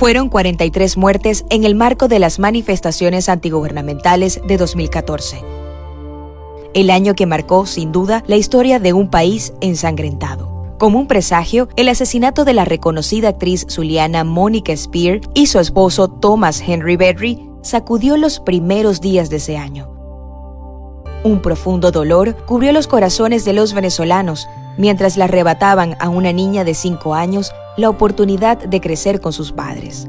Fueron 43 muertes en el marco de las manifestaciones antigubernamentales de 2014. El año que marcó, sin duda, la historia de un país ensangrentado. Como un presagio, el asesinato de la reconocida actriz zuliana Monica Spear y su esposo Thomas Henry Berry sacudió los primeros días de ese año. Un profundo dolor cubrió los corazones de los venezolanos mientras le arrebataban a una niña de 5 años la oportunidad de crecer con sus padres.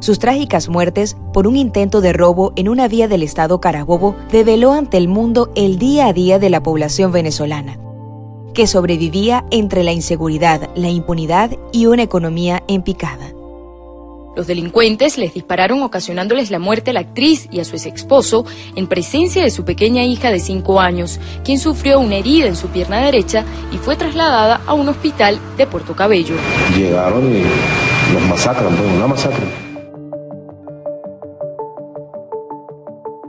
Sus trágicas muertes por un intento de robo en una vía del estado Carabobo develó ante el mundo el día a día de la población venezolana, que sobrevivía entre la inseguridad, la impunidad y una economía en picada. Los delincuentes les dispararon ocasionándoles la muerte a la actriz y a su ex esposo en presencia de su pequeña hija de 5 años, quien sufrió una herida en su pierna derecha y fue trasladada a un hospital de Puerto Cabello. Llegaron y los masacran, pues, una masacre.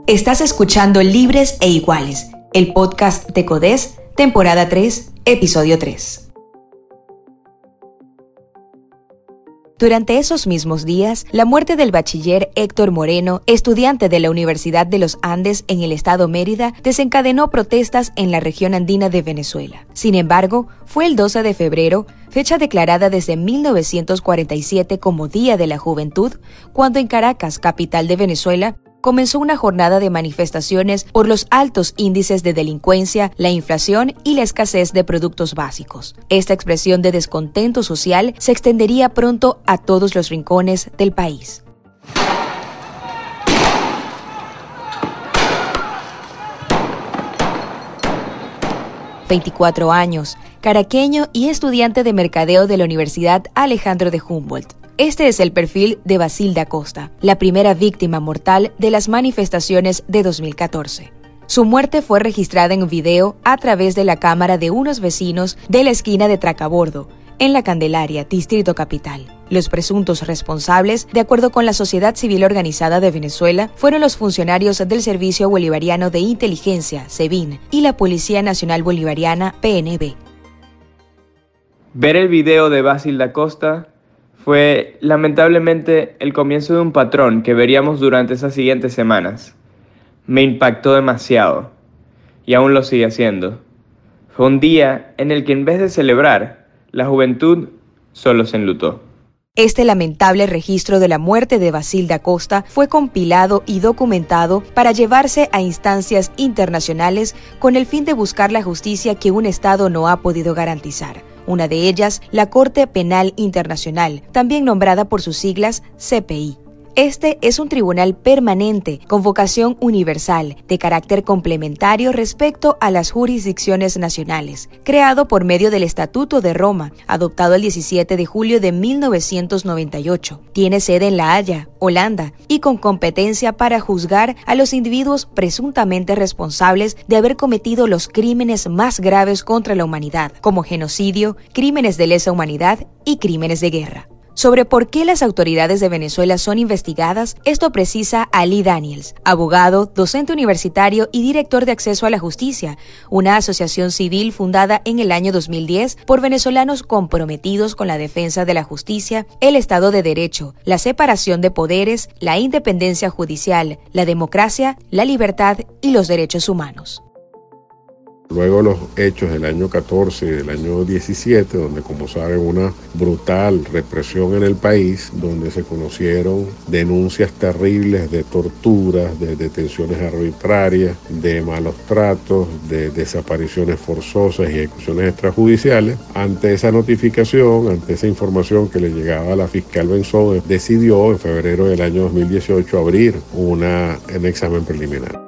Estás escuchando Libres e Iguales, el podcast de CODES, temporada 3, episodio 3. Durante esos mismos días, la muerte del bachiller Héctor Moreno, estudiante de la Universidad de los Andes en el estado Mérida, desencadenó protestas en la región andina de Venezuela. Sin embargo, fue el 12 de febrero, fecha declarada desde 1947 como Día de la Juventud, cuando en Caracas, capital de Venezuela, comenzó una jornada de manifestaciones por los altos índices de delincuencia, la inflación y la escasez de productos básicos. Esta expresión de descontento social se extendería pronto a todos los rincones del país. ...24 años, caraqueño y estudiante de mercadeo de la Universidad Alejandro de Humboldt. Este es el perfil de Basilda Costa, la primera víctima mortal de las manifestaciones de 2014. Su muerte fue registrada en video a través de la cámara de unos vecinos de la esquina de Tracabordo, en la Candelaria, Distrito Capital. Los presuntos responsables, de acuerdo con la Sociedad Civil Organizada de Venezuela, fueron los funcionarios del Servicio Bolivariano de Inteligencia, SEBIN, y la Policía Nacional Bolivariana, PNB. Ver el video de Basilda Costa fue lamentablemente el comienzo de un patrón que veríamos durante esas siguientes semanas. Me impactó demasiado y aún lo sigue haciendo. Fue un día en el que en vez de celebrar, la juventud solo se enlutó. Este lamentable registro de la muerte de Basilda Costa fue compilado y documentado para llevarse a instancias internacionales con el fin de buscar la justicia que un Estado no ha podido garantizar una de ellas la Corte Penal Internacional, también nombrada por sus siglas CPI. Este es un tribunal permanente con vocación universal, de carácter complementario respecto a las jurisdicciones nacionales, creado por medio del Estatuto de Roma, adoptado el 17 de julio de 1998. Tiene sede en La Haya, Holanda, y con competencia para juzgar a los individuos presuntamente responsables de haber cometido los crímenes más graves contra la humanidad, como genocidio, crímenes de lesa humanidad y crímenes de guerra. Sobre por qué las autoridades de Venezuela son investigadas, esto precisa Ali Daniels, abogado, docente universitario y director de Acceso a la Justicia, una asociación civil fundada en el año 2010 por venezolanos comprometidos con la defensa de la justicia, el Estado de Derecho, la separación de poderes, la independencia judicial, la democracia, la libertad y los derechos humanos. Luego los hechos del año 14 y del año 17, donde como saben una brutal represión en el país, donde se conocieron denuncias terribles de torturas, de detenciones arbitrarias, de malos tratos, de desapariciones forzosas y ejecuciones extrajudiciales. Ante esa notificación, ante esa información que le llegaba a la fiscal Benzón, decidió en febrero del año 2018 abrir una, un examen preliminar.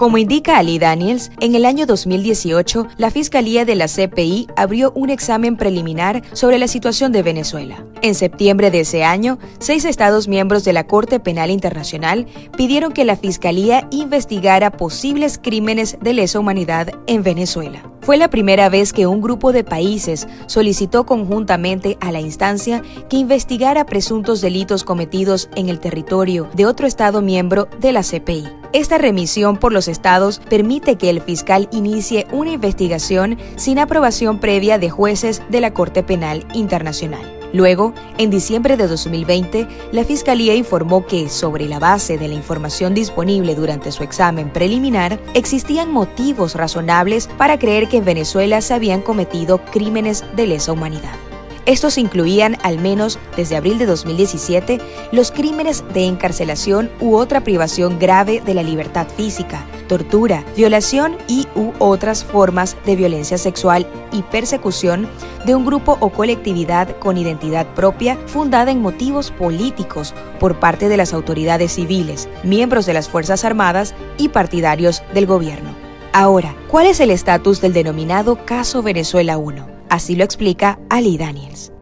Como indica Ali Daniels, en el año 2018, la Fiscalía de la CPI abrió un examen preliminar sobre la situación de Venezuela. En septiembre de ese año, seis Estados miembros de la Corte Penal Internacional pidieron que la Fiscalía investigara posibles crímenes de lesa humanidad en Venezuela. Fue la primera vez que un grupo de países solicitó conjuntamente a la instancia que investigara presuntos delitos cometidos en el territorio de otro Estado miembro de la CPI. Esta remisión por los estados permite que el fiscal inicie una investigación sin aprobación previa de jueces de la Corte Penal Internacional. Luego, en diciembre de 2020, la Fiscalía informó que, sobre la base de la información disponible durante su examen preliminar, existían motivos razonables para creer que en Venezuela se habían cometido crímenes de lesa humanidad. Estos incluían, al menos desde abril de 2017, los crímenes de encarcelación u otra privación grave de la libertad física, tortura, violación y u otras formas de violencia sexual y persecución de un grupo o colectividad con identidad propia fundada en motivos políticos por parte de las autoridades civiles, miembros de las Fuerzas Armadas y partidarios del gobierno. Ahora, ¿cuál es el estatus del denominado Caso Venezuela 1? Así lo explica Ali Daniels.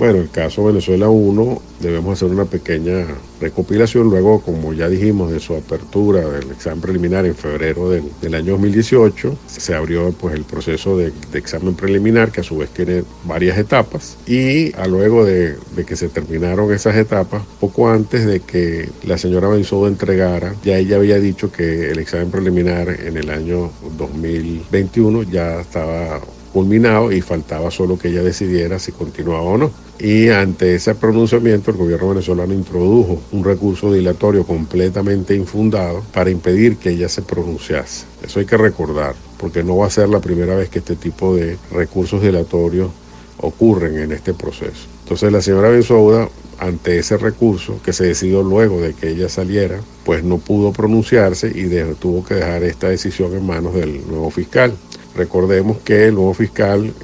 Bueno, el caso Venezuela 1 debemos hacer una pequeña recopilación luego, como ya dijimos, de su apertura del examen preliminar en febrero del, año 2018. Se abrió pues el proceso de, examen preliminar que a su vez tiene varias etapas y a luego de, que se terminaron esas etapas, poco antes de que la señora Benzodo entregara, ya ella había dicho que el examen preliminar en el año 2021 ya estaba culminado y faltaba solo que ella decidiera si continuaba o no. Y ante ese pronunciamiento el gobierno venezolano introdujo un recurso dilatorio completamente infundado para impedir que ella se pronunciase. Eso hay que recordar, porque no va a ser la primera vez que este tipo de recursos dilatorios ocurren en este proceso. Entonces la señora Benzouda, ante ese recurso que se decidió luego de que ella saliera, pues no pudo pronunciarse y tuvo que dejar esta decisión en manos del nuevo fiscal. Recordemos que el nuevo fiscal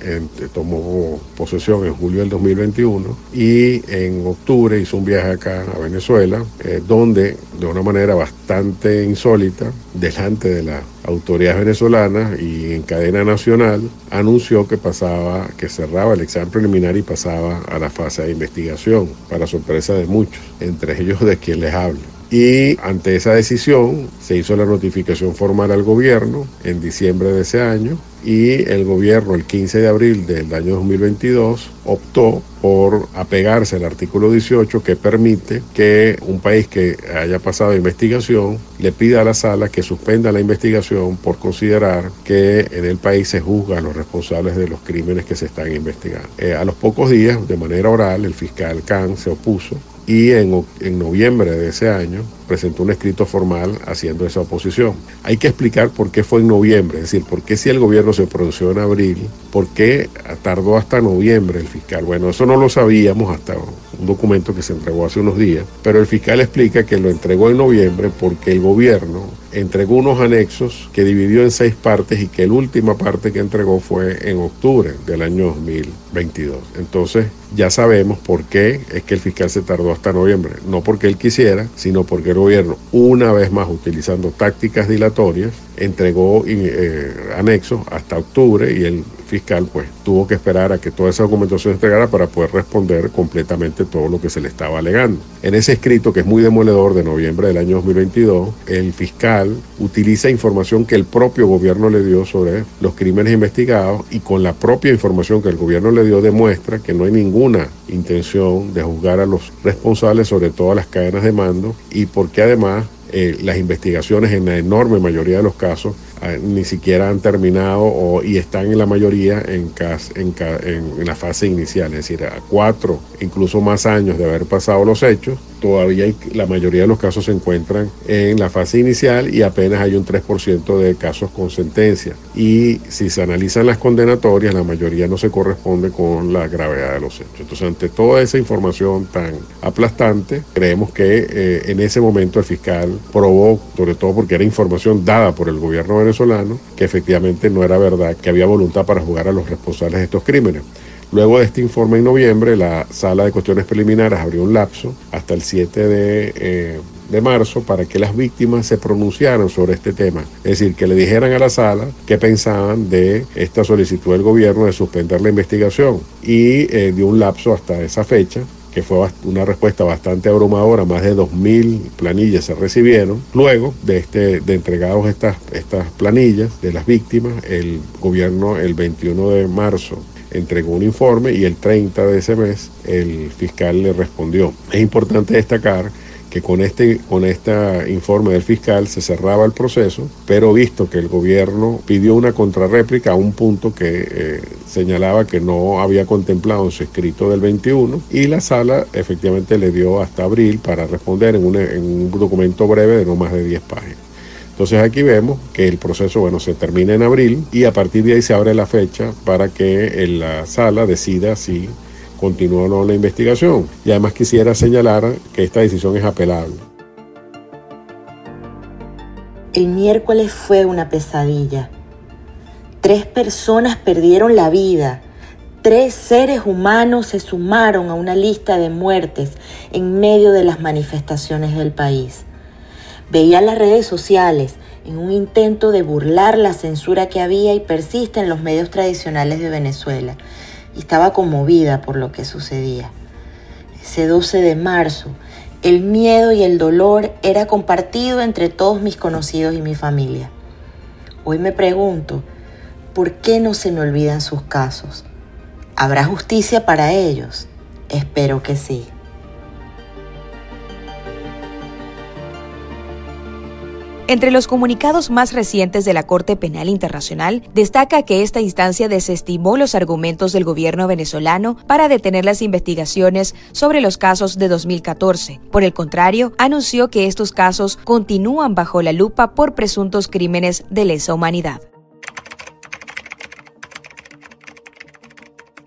tomó posesión en julio del 2021 y en octubre hizo un viaje acá a Venezuela, eh, donde de una manera bastante insólita, delante de las autoridades venezolanas y en cadena nacional, anunció que pasaba, que cerraba el examen preliminar y pasaba a la fase de investigación, para sorpresa de muchos, entre ellos de quien les habla. Y ante esa decisión se hizo la notificación formal al gobierno en diciembre de ese año y el gobierno el 15 de abril del año 2022 optó por apegarse al artículo 18 que permite que un país que haya pasado investigación le pida a la sala que suspenda la investigación por considerar que en el país se juzga a los responsables de los crímenes que se están investigando. Eh, a los pocos días, de manera oral, el fiscal Khan se opuso y en, en, noviembre de ese año presentó un escrito formal haciendo esa oposición. Hay que explicar por qué fue en noviembre, es decir, por qué si el gobierno se pronunció en abril, por qué tardó hasta noviembre el fiscal. Bueno, eso no lo sabíamos hasta un documento que se entregó hace unos días, pero el fiscal explica que lo entregó en noviembre porque el gobierno entregó unos anexos que dividió en seis partes y que la última parte que entregó fue en octubre del año 2022. Entonces ya sabemos por qué es que el fiscal se tardó hasta noviembre, no porque él quisiera, sino porque gobierno, una vez más utilizando tácticas dilatorias, entregó eh, anexos hasta octubre y el fiscal pues tuvo que esperar a que toda esa documentación se entregara para poder responder completamente todo lo que se le estaba alegando. En ese escrito que es muy demoledor de noviembre del año 2022, el fiscal utiliza información que el propio gobierno le dio sobre los crímenes investigados y con la propia información que el gobierno le dio demuestra que no hay ninguna intención de juzgar a los responsables sobre todas las cadenas de mando y porque además eh, las investigaciones en la enorme mayoría de los casos ni siquiera han terminado o, y están en la mayoría en, en, en, la fase inicial, es decir, a cuatro, incluso más años de haber pasado los hechos, todavía la mayoría de los casos se encuentran en la fase inicial y apenas hay un 3% de casos con sentencia. Y si se analizan las condenatorias, la mayoría no se corresponde con la gravedad de los hechos. Entonces, ante toda esa información tan aplastante, creemos que eh, en ese momento el fiscal probó, sobre todo porque era información dada por el gobierno venezolano que efectivamente no era verdad, que había voluntad para jugar a los responsables de estos crímenes. Luego de este informe en noviembre, la sala de cuestiones preliminares abrió un lapso hasta el 7 de, eh, de, marzo para que las víctimas se pronunciaran sobre este tema. Es decir, que le dijeran a la sala qué pensaban de esta solicitud del gobierno de suspender la investigación. Y eh, dio un lapso hasta esa fecha que fue una respuesta bastante abrumadora, más de 2.000 planillas se recibieron. Luego de, este, de entregados estas, estas planillas de las víctimas, el gobierno el 21 de marzo entregó un informe y el 30 de ese mes el fiscal le respondió. Es importante destacar que con este, con este informe del fiscal se cerraba el proceso, pero visto que el gobierno pidió una contrarréplica a un punto que eh, señalaba que no había contemplado en su escrito del 21 y la sala efectivamente le dio hasta abril para responder en un, en un documento breve de no más de 10 páginas. Entonces aquí vemos que el proceso bueno, se termina en abril y a partir de ahí se abre la fecha para que la sala decida si no la investigación. Y además quisiera señalar que esta decisión es apelable. El miércoles fue una pesadilla. Tres personas perdieron la vida. Tres seres humanos se sumaron a una lista de muertes en medio de las manifestaciones del país. Veía las redes sociales en un intento de burlar la censura que había y persiste en los medios tradicionales de Venezuela estaba conmovida por lo que sucedía. Ese 12 de marzo, el miedo y el dolor era compartido entre todos mis conocidos y mi familia. Hoy me pregunto, ¿por qué no se me olvidan sus casos? ¿Habrá justicia para ellos? Espero que sí. Entre los comunicados más recientes de la Corte Penal Internacional, destaca que esta instancia desestimó los argumentos del gobierno venezolano para detener las investigaciones sobre los casos de 2014. Por el contrario, anunció que estos casos continúan bajo la lupa por presuntos crímenes de lesa humanidad.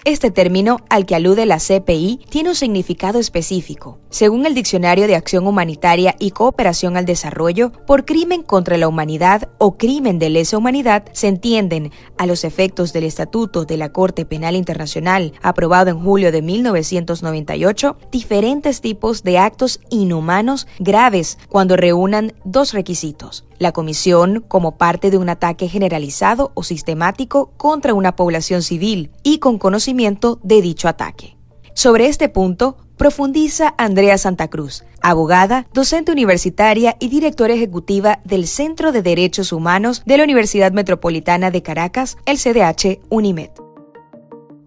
Este término, al que alude la CPI, tiene un significado específico. Según el Diccionario de Acción Humanitaria y Cooperación al Desarrollo, por crimen contra la humanidad o crimen de lesa humanidad se entienden, a los efectos del Estatuto de la Corte Penal Internacional, aprobado en julio de 1998, diferentes tipos de actos inhumanos graves cuando reúnan dos requisitos la comisión como parte de un ataque generalizado o sistemático contra una población civil y con de dicho ataque. Sobre este punto, profundiza Andrea Santa Cruz, abogada, docente universitaria y directora ejecutiva del Centro de Derechos Humanos de la Universidad Metropolitana de Caracas, el CDH UNIMED.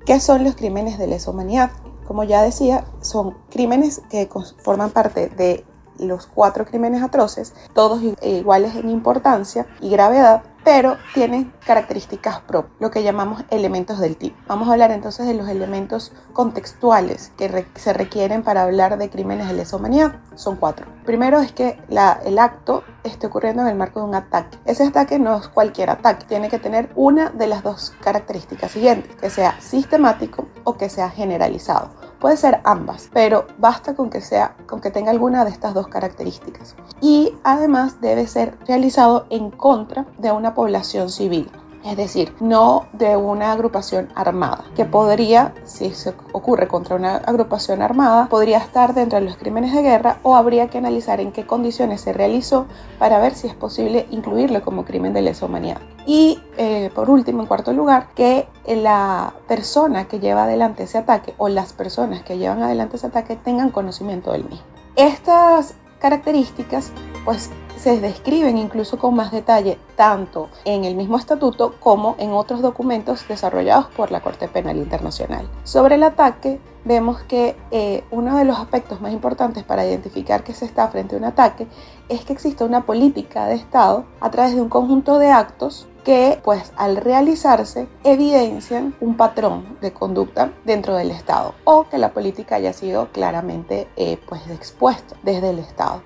¿Qué son los crímenes de lesa humanidad? Como ya decía, son crímenes que forman parte de los cuatro crímenes atroces, todos iguales en importancia y gravedad, pero tienen características propias, lo que llamamos elementos del tipo. Vamos a hablar entonces de los elementos contextuales que se requieren para hablar de crímenes de lesa humanidad. Son cuatro. Primero es que el acto esté ocurriendo en el marco de un ataque. Ese ataque no es cualquier ataque, tiene que tener una de las dos características siguientes, que sea sistemático o que sea generalizado. Puede ser ambas, pero basta con que sea con que tenga alguna de estas dos características. Y además debe ser realizado en contra de una población civil es decir, no de una agrupación armada, que podría, si se ocurre contra una agrupación armada, podría estar dentro de los crímenes de guerra o habría que analizar en qué condiciones se realizó para ver si es posible incluirlo como crimen de lesa humanidad. Y eh, por último, en cuarto lugar, que la persona que lleva adelante ese ataque o las personas que llevan adelante ese ataque tengan conocimiento del mismo. Estas características pues se describen incluso con más detalle tanto en el mismo estatuto como en otros documentos desarrollados por la Corte Penal Internacional. Sobre el ataque, vemos que eh, uno de los aspectos más importantes para identificar que se está frente a un ataque es que existe una política de Estado a través de un conjunto de actos que pues al realizarse evidencian un patrón de conducta dentro del Estado o que la política haya sido claramente eh, pues expuesta desde el Estado.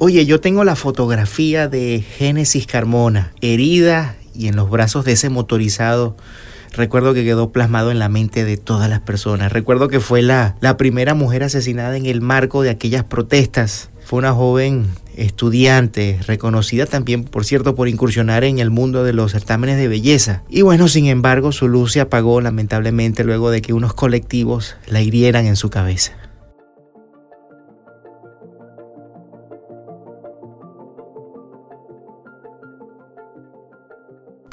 Oye, yo tengo la fotografía de Génesis Carmona, herida y en los brazos de ese motorizado. Recuerdo que quedó plasmado en la mente de todas las personas. Recuerdo que fue la, la primera mujer asesinada en el marco de aquellas protestas. Fue una joven estudiante, reconocida también, por cierto, por incursionar en el mundo de los certámenes de belleza. Y bueno, sin embargo, su luz se apagó lamentablemente luego de que unos colectivos la hirieran en su cabeza.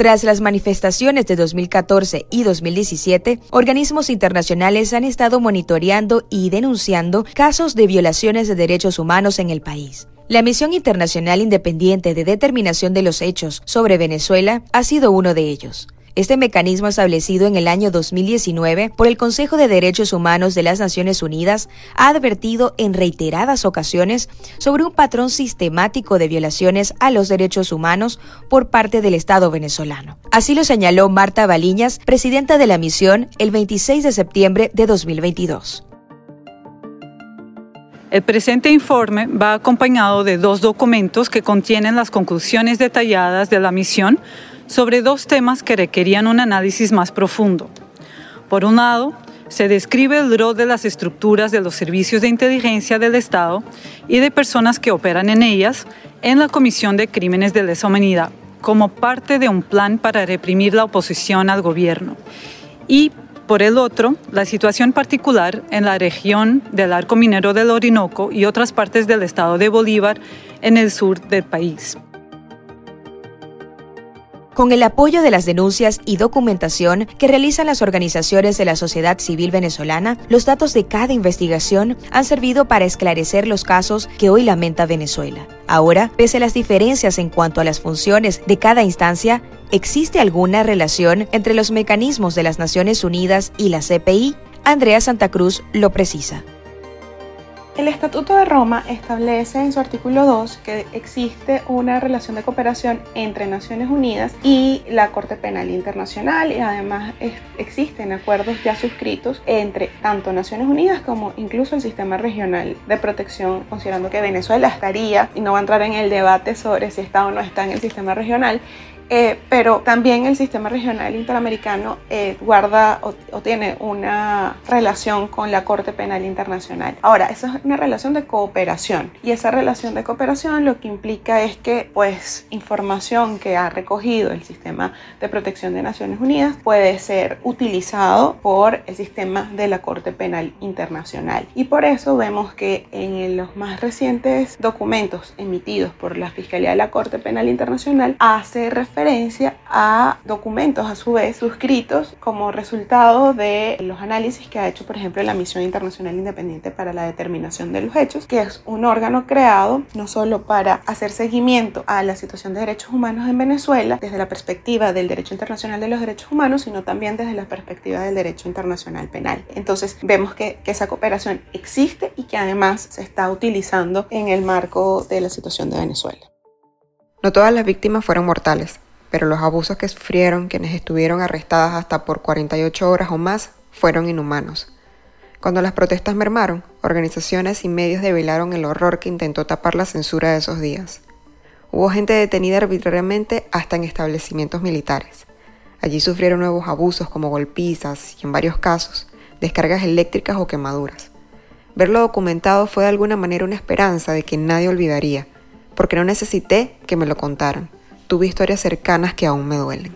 Tras las manifestaciones de 2014 y 2017, organismos internacionales han estado monitoreando y denunciando casos de violaciones de derechos humanos en el país. La Misión Internacional Independiente de Determinación de los Hechos sobre Venezuela ha sido uno de ellos. Este mecanismo establecido en el año 2019 por el Consejo de Derechos Humanos de las Naciones Unidas ha advertido en reiteradas ocasiones sobre un patrón sistemático de violaciones a los derechos humanos por parte del Estado venezolano. Así lo señaló Marta Baliñas, presidenta de la misión, el 26 de septiembre de 2022. El presente informe va acompañado de dos documentos que contienen las conclusiones detalladas de la misión sobre dos temas que requerían un análisis más profundo. Por un lado, se describe el rol de las estructuras de los servicios de inteligencia del Estado y de personas que operan en ellas en la Comisión de Crímenes de Lesa Humanidad como parte de un plan para reprimir la oposición al gobierno. Y por el otro, la situación particular en la región del arco minero del Orinoco y otras partes del estado de Bolívar en el sur del país. Con el apoyo de las denuncias y documentación que realizan las organizaciones de la sociedad civil venezolana, los datos de cada investigación han servido para esclarecer los casos que hoy lamenta Venezuela. Ahora, pese a las diferencias en cuanto a las funciones de cada instancia, ¿existe alguna relación entre los mecanismos de las Naciones Unidas y la CPI? Andrea Santa Cruz lo precisa. El Estatuto de Roma establece en su artículo 2 que existe una relación de cooperación entre Naciones Unidas y la Corte Penal Internacional y además existen acuerdos ya suscritos entre tanto Naciones Unidas como incluso el sistema regional de protección, considerando que Venezuela estaría, y no va a entrar en el debate sobre si está o no está en el sistema regional, eh, pero también el sistema regional interamericano eh, guarda o, tiene una relación con la Corte Penal Internacional. Ahora, esa es una relación de cooperación y esa relación de cooperación lo que implica es que pues información que ha recogido el sistema de protección de Naciones Unidas puede ser utilizado por el sistema de la Corte Penal Internacional. Y por eso vemos que en los más recientes documentos emitidos por la Fiscalía de la Corte Penal Internacional hace referencia a documentos a su vez suscritos como resultado de los análisis que ha hecho, por ejemplo, la Misión Internacional Independiente para la Determinación de los Hechos, que es un órgano creado no solo para hacer seguimiento a la situación de derechos humanos en Venezuela desde la perspectiva del derecho internacional de los derechos humanos, sino también desde la perspectiva del derecho internacional penal. Entonces vemos que esa cooperación existe y que además se está utilizando en el marco de la situación de Venezuela. No todas las víctimas fueron mortales pero los abusos que sufrieron quienes estuvieron arrestadas hasta por 48 horas o más fueron inhumanos. Cuando las protestas mermaron, organizaciones y medios develaron el horror que intentó tapar la censura de esos días. Hubo gente detenida arbitrariamente hasta en establecimientos militares. Allí sufrieron nuevos abusos como golpizas y en varios casos, descargas eléctricas o quemaduras. Verlo documentado fue de alguna manera una esperanza de que nadie olvidaría, porque no necesité que me lo contaran tuve historias cercanas que aún me duelen.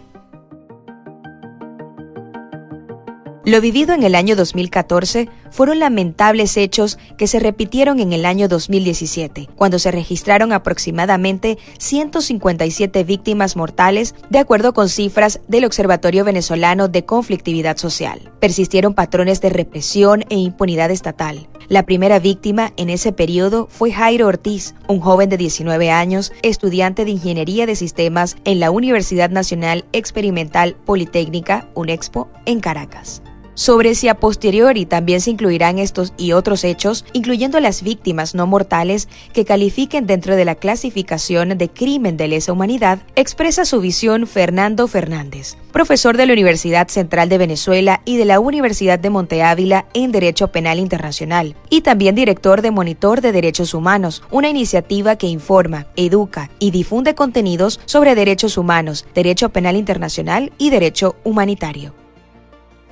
Lo vivido en el año 2014 fueron lamentables hechos que se repitieron en el año 2017, cuando se registraron aproximadamente 157 víctimas mortales, de acuerdo con cifras del Observatorio Venezolano de Conflictividad Social. Persistieron patrones de represión e impunidad estatal. La primera víctima en ese periodo fue Jairo Ortiz, un joven de 19 años, estudiante de Ingeniería de Sistemas en la Universidad Nacional Experimental Politécnica, UNEXPO, en Caracas sobre si a posteriori también se incluirán estos y otros hechos, incluyendo las víctimas no mortales que califiquen dentro de la clasificación de crimen de lesa humanidad, expresa su visión Fernando Fernández, profesor de la Universidad Central de Venezuela y de la Universidad de Monte Ávila en Derecho Penal Internacional, y también director de Monitor de Derechos Humanos, una iniciativa que informa, educa y difunde contenidos sobre derechos humanos, derecho penal internacional y derecho humanitario.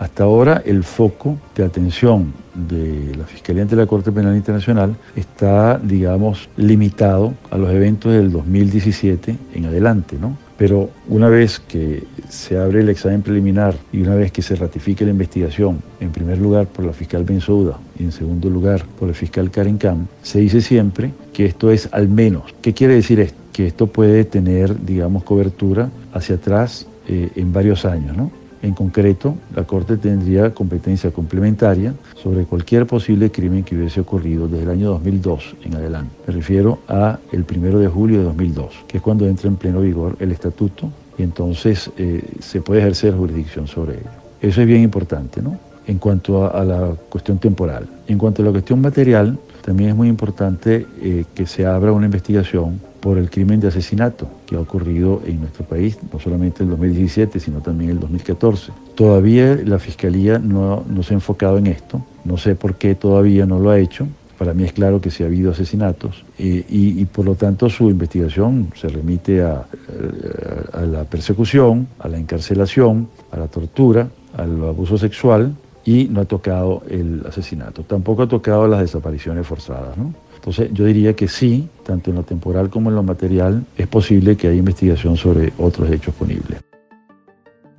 Hasta ahora el foco de atención de la Fiscalía ante la Corte Penal Internacional está, digamos, limitado a los eventos del 2017 en adelante, ¿no? Pero una vez que se abre el examen preliminar y una vez que se ratifique la investigación, en primer lugar por la fiscal Bensouda y en segundo lugar por el fiscal Karen Kam, se dice siempre que esto es al menos. ¿Qué quiere decir esto? Que esto puede tener, digamos, cobertura hacia atrás eh, en varios años, ¿no? En concreto, la Corte tendría competencia complementaria sobre cualquier posible crimen que hubiese ocurrido desde el año 2002 en adelante. Me refiero a el primero de julio de 2002, que es cuando entra en pleno vigor el estatuto y entonces eh, se puede ejercer jurisdicción sobre ello. Eso es bien importante, ¿no? En cuanto a, la cuestión temporal. En cuanto a la cuestión material, también es muy importante eh, que se abra una investigación por el crimen de asesinato que ha ocurrido en nuestro país, no solamente en el 2017, sino también en el 2014. Todavía la Fiscalía no, se ha enfocado en esto, no sé por qué todavía no lo ha hecho, para mí es claro que sí ha habido asesinatos eh, y, por lo tanto su investigación se remite a, la persecución, a la encarcelación, a la tortura, al abuso sexual y no ha tocado el asesinato. Tampoco ha tocado las desapariciones forzadas. ¿no? Entonces yo diría que sí, tanto en lo temporal como en lo material, es posible que haya investigación sobre otros hechos punibles.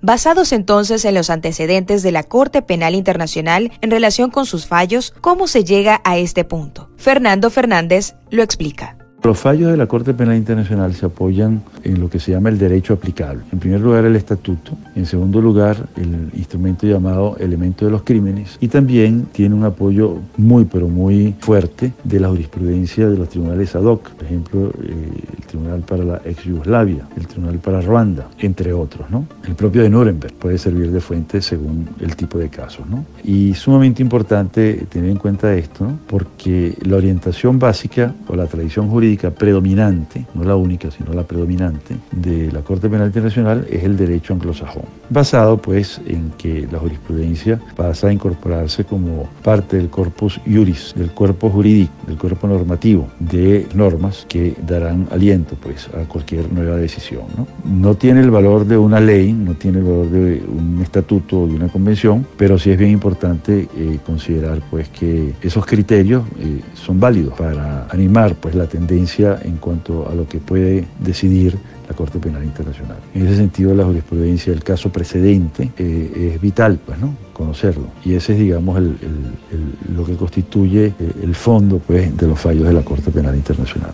Basados entonces en los antecedentes de la Corte Penal Internacional en relación con sus fallos, ¿cómo se llega a este punto? Fernando Fernández lo explica. Los fallos de la Corte Penal Internacional se apoyan en lo que se llama el derecho aplicable. En primer lugar, el estatuto. En segundo lugar, el instrumento llamado elemento de los crímenes. Y también tiene un apoyo muy, pero muy fuerte de la jurisprudencia de los tribunales ad hoc. Por ejemplo, eh, el Tribunal para la ex Yugoslavia, el Tribunal para Ruanda, entre otros. ¿no? El propio de Nuremberg puede servir de fuente según el tipo de casos. ¿no? Y sumamente importante tener en cuenta esto, porque la orientación básica o la tradición jurídica predominante, no la única, sino la predominante, de la Corte Penal Internacional es el derecho anglosajón, basado pues en que la jurisprudencia pasa a incorporarse como parte del corpus juris, del cuerpo jurídico, del cuerpo normativo de normas que darán aliento pues a cualquier nueva decisión. No, no tiene el valor de una ley, no tiene el valor de un estatuto o de una convención, pero sí es bien importante eh, considerar pues que esos criterios eh, son válidos para animar pues la tendencia en cuanto a lo que puede decidir la Corte Penal Internacional. En ese sentido, la jurisprudencia del caso precedente eh, es vital, pues, ¿no? conocerlo. Y ese es, digamos, lo que constituye eh, el fondo pues, de los fallos de la Corte Penal Internacional.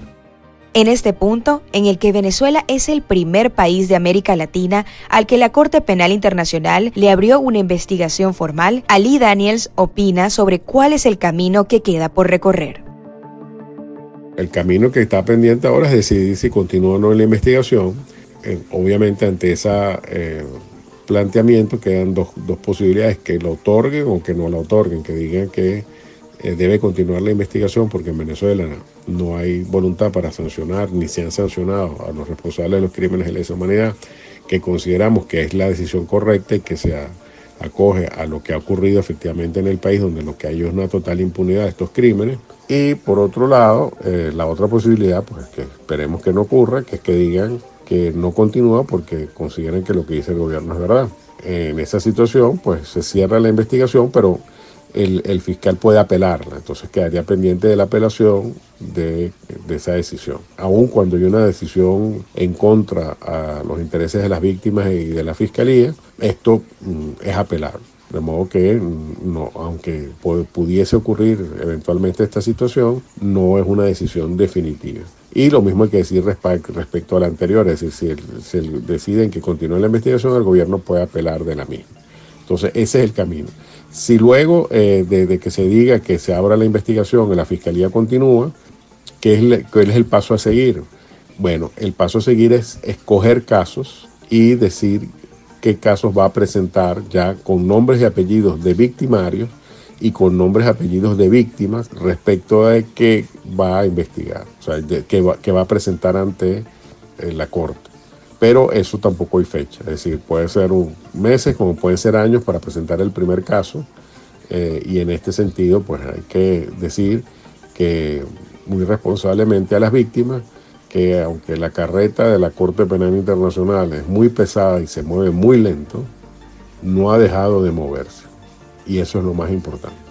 En este punto, en el que Venezuela es el primer país de América Latina al que la Corte Penal Internacional le abrió una investigación formal, Ali Daniels opina sobre cuál es el camino que queda por recorrer. El camino que está pendiente ahora es decidir si continúa o no en la investigación. Obviamente ante ese eh, planteamiento quedan dos, posibilidades, que lo otorguen o que no lo otorguen, que digan que eh, debe continuar la investigación porque en Venezuela no hay voluntad para sancionar ni se han sancionado a los responsables de los crímenes de lesa humanidad, que consideramos que es la decisión correcta y que se acoge a lo que ha ocurrido efectivamente en el país, donde lo que hay es una total impunidad de estos crímenes. Y por otro lado, eh, la otra posibilidad, pues que esperemos que no ocurra, que es que digan que no continúa porque consideren que lo que dice el gobierno es verdad. En esa situación, pues se cierra la investigación, pero el, fiscal puede apelarla. Entonces quedaría pendiente de la apelación de, esa decisión. Aun cuando hay una decisión en contra a los intereses de las víctimas y de la fiscalía, esto mm, es apelable. De modo que, no, aunque pudiese ocurrir eventualmente esta situación, no es una decisión definitiva. Y lo mismo hay que decir respecto a la anterior, es decir, si deciden que continúe la investigación, el gobierno puede apelar de la misma. Entonces, ese es el camino. Si luego eh, de, que se diga que se abra la investigación y la fiscalía continúa, ¿qué es, ¿cuál es el paso a seguir? Bueno, el paso a seguir es escoger casos y decir qué casos va a presentar ya con nombres y apellidos de victimarios y con nombres y apellidos de víctimas respecto a qué va a investigar, o sea, qué va, a presentar ante eh, la corte. Pero eso tampoco hay fecha, es decir, puede ser meses como pueden ser años para presentar el primer caso eh, y en este sentido pues hay que decir que muy responsablemente a las víctimas que aunque la carreta de la Corte Penal Internacional es muy pesada y se mueve muy lento, no ha dejado de moverse. Y eso es lo más importante.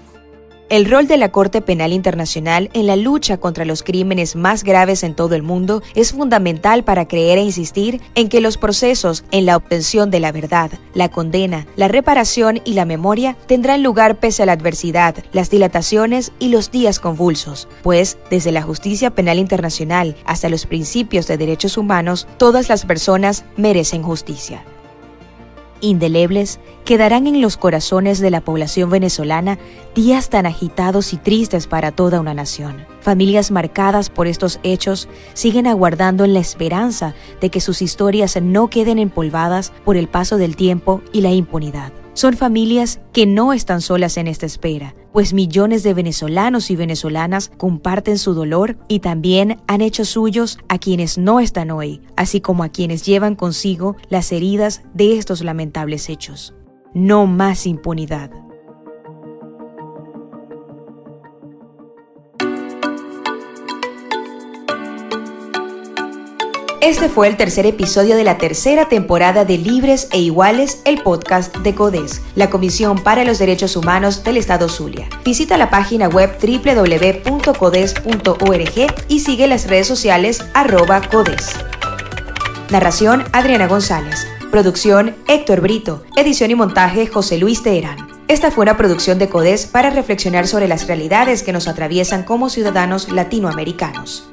El rol de la Corte Penal Internacional en la lucha contra los crímenes más graves en todo el mundo es fundamental para creer e insistir en que los procesos en la obtención de la verdad, la condena, la reparación y la memoria tendrán lugar pese a la adversidad, las dilataciones y los días convulsos, pues desde la justicia penal internacional hasta los principios de derechos humanos, todas las personas merecen justicia. Indelebles, quedarán en los corazones de la población venezolana días tan agitados y tristes para toda una nación. Familias marcadas por estos hechos siguen aguardando en la esperanza de que sus historias no queden empolvadas por el paso del tiempo y la impunidad. Son familias que no están solas en esta espera, pues millones de venezolanos y venezolanas comparten su dolor y también han hecho suyos a quienes no están hoy, así como a quienes llevan consigo las heridas de estos lamentables hechos. No más impunidad. Este fue el tercer episodio de la tercera temporada de Libres e Iguales, el podcast de CODES, la Comisión para los Derechos Humanos del Estado Zulia. Visita la página web www.codes.org y sigue las redes sociales arroba CODES. Narración Adriana González. Producción Héctor Brito. Edición y montaje José Luis Teherán. Esta fue una producción de CODES para reflexionar sobre las realidades que nos atraviesan como ciudadanos latinoamericanos.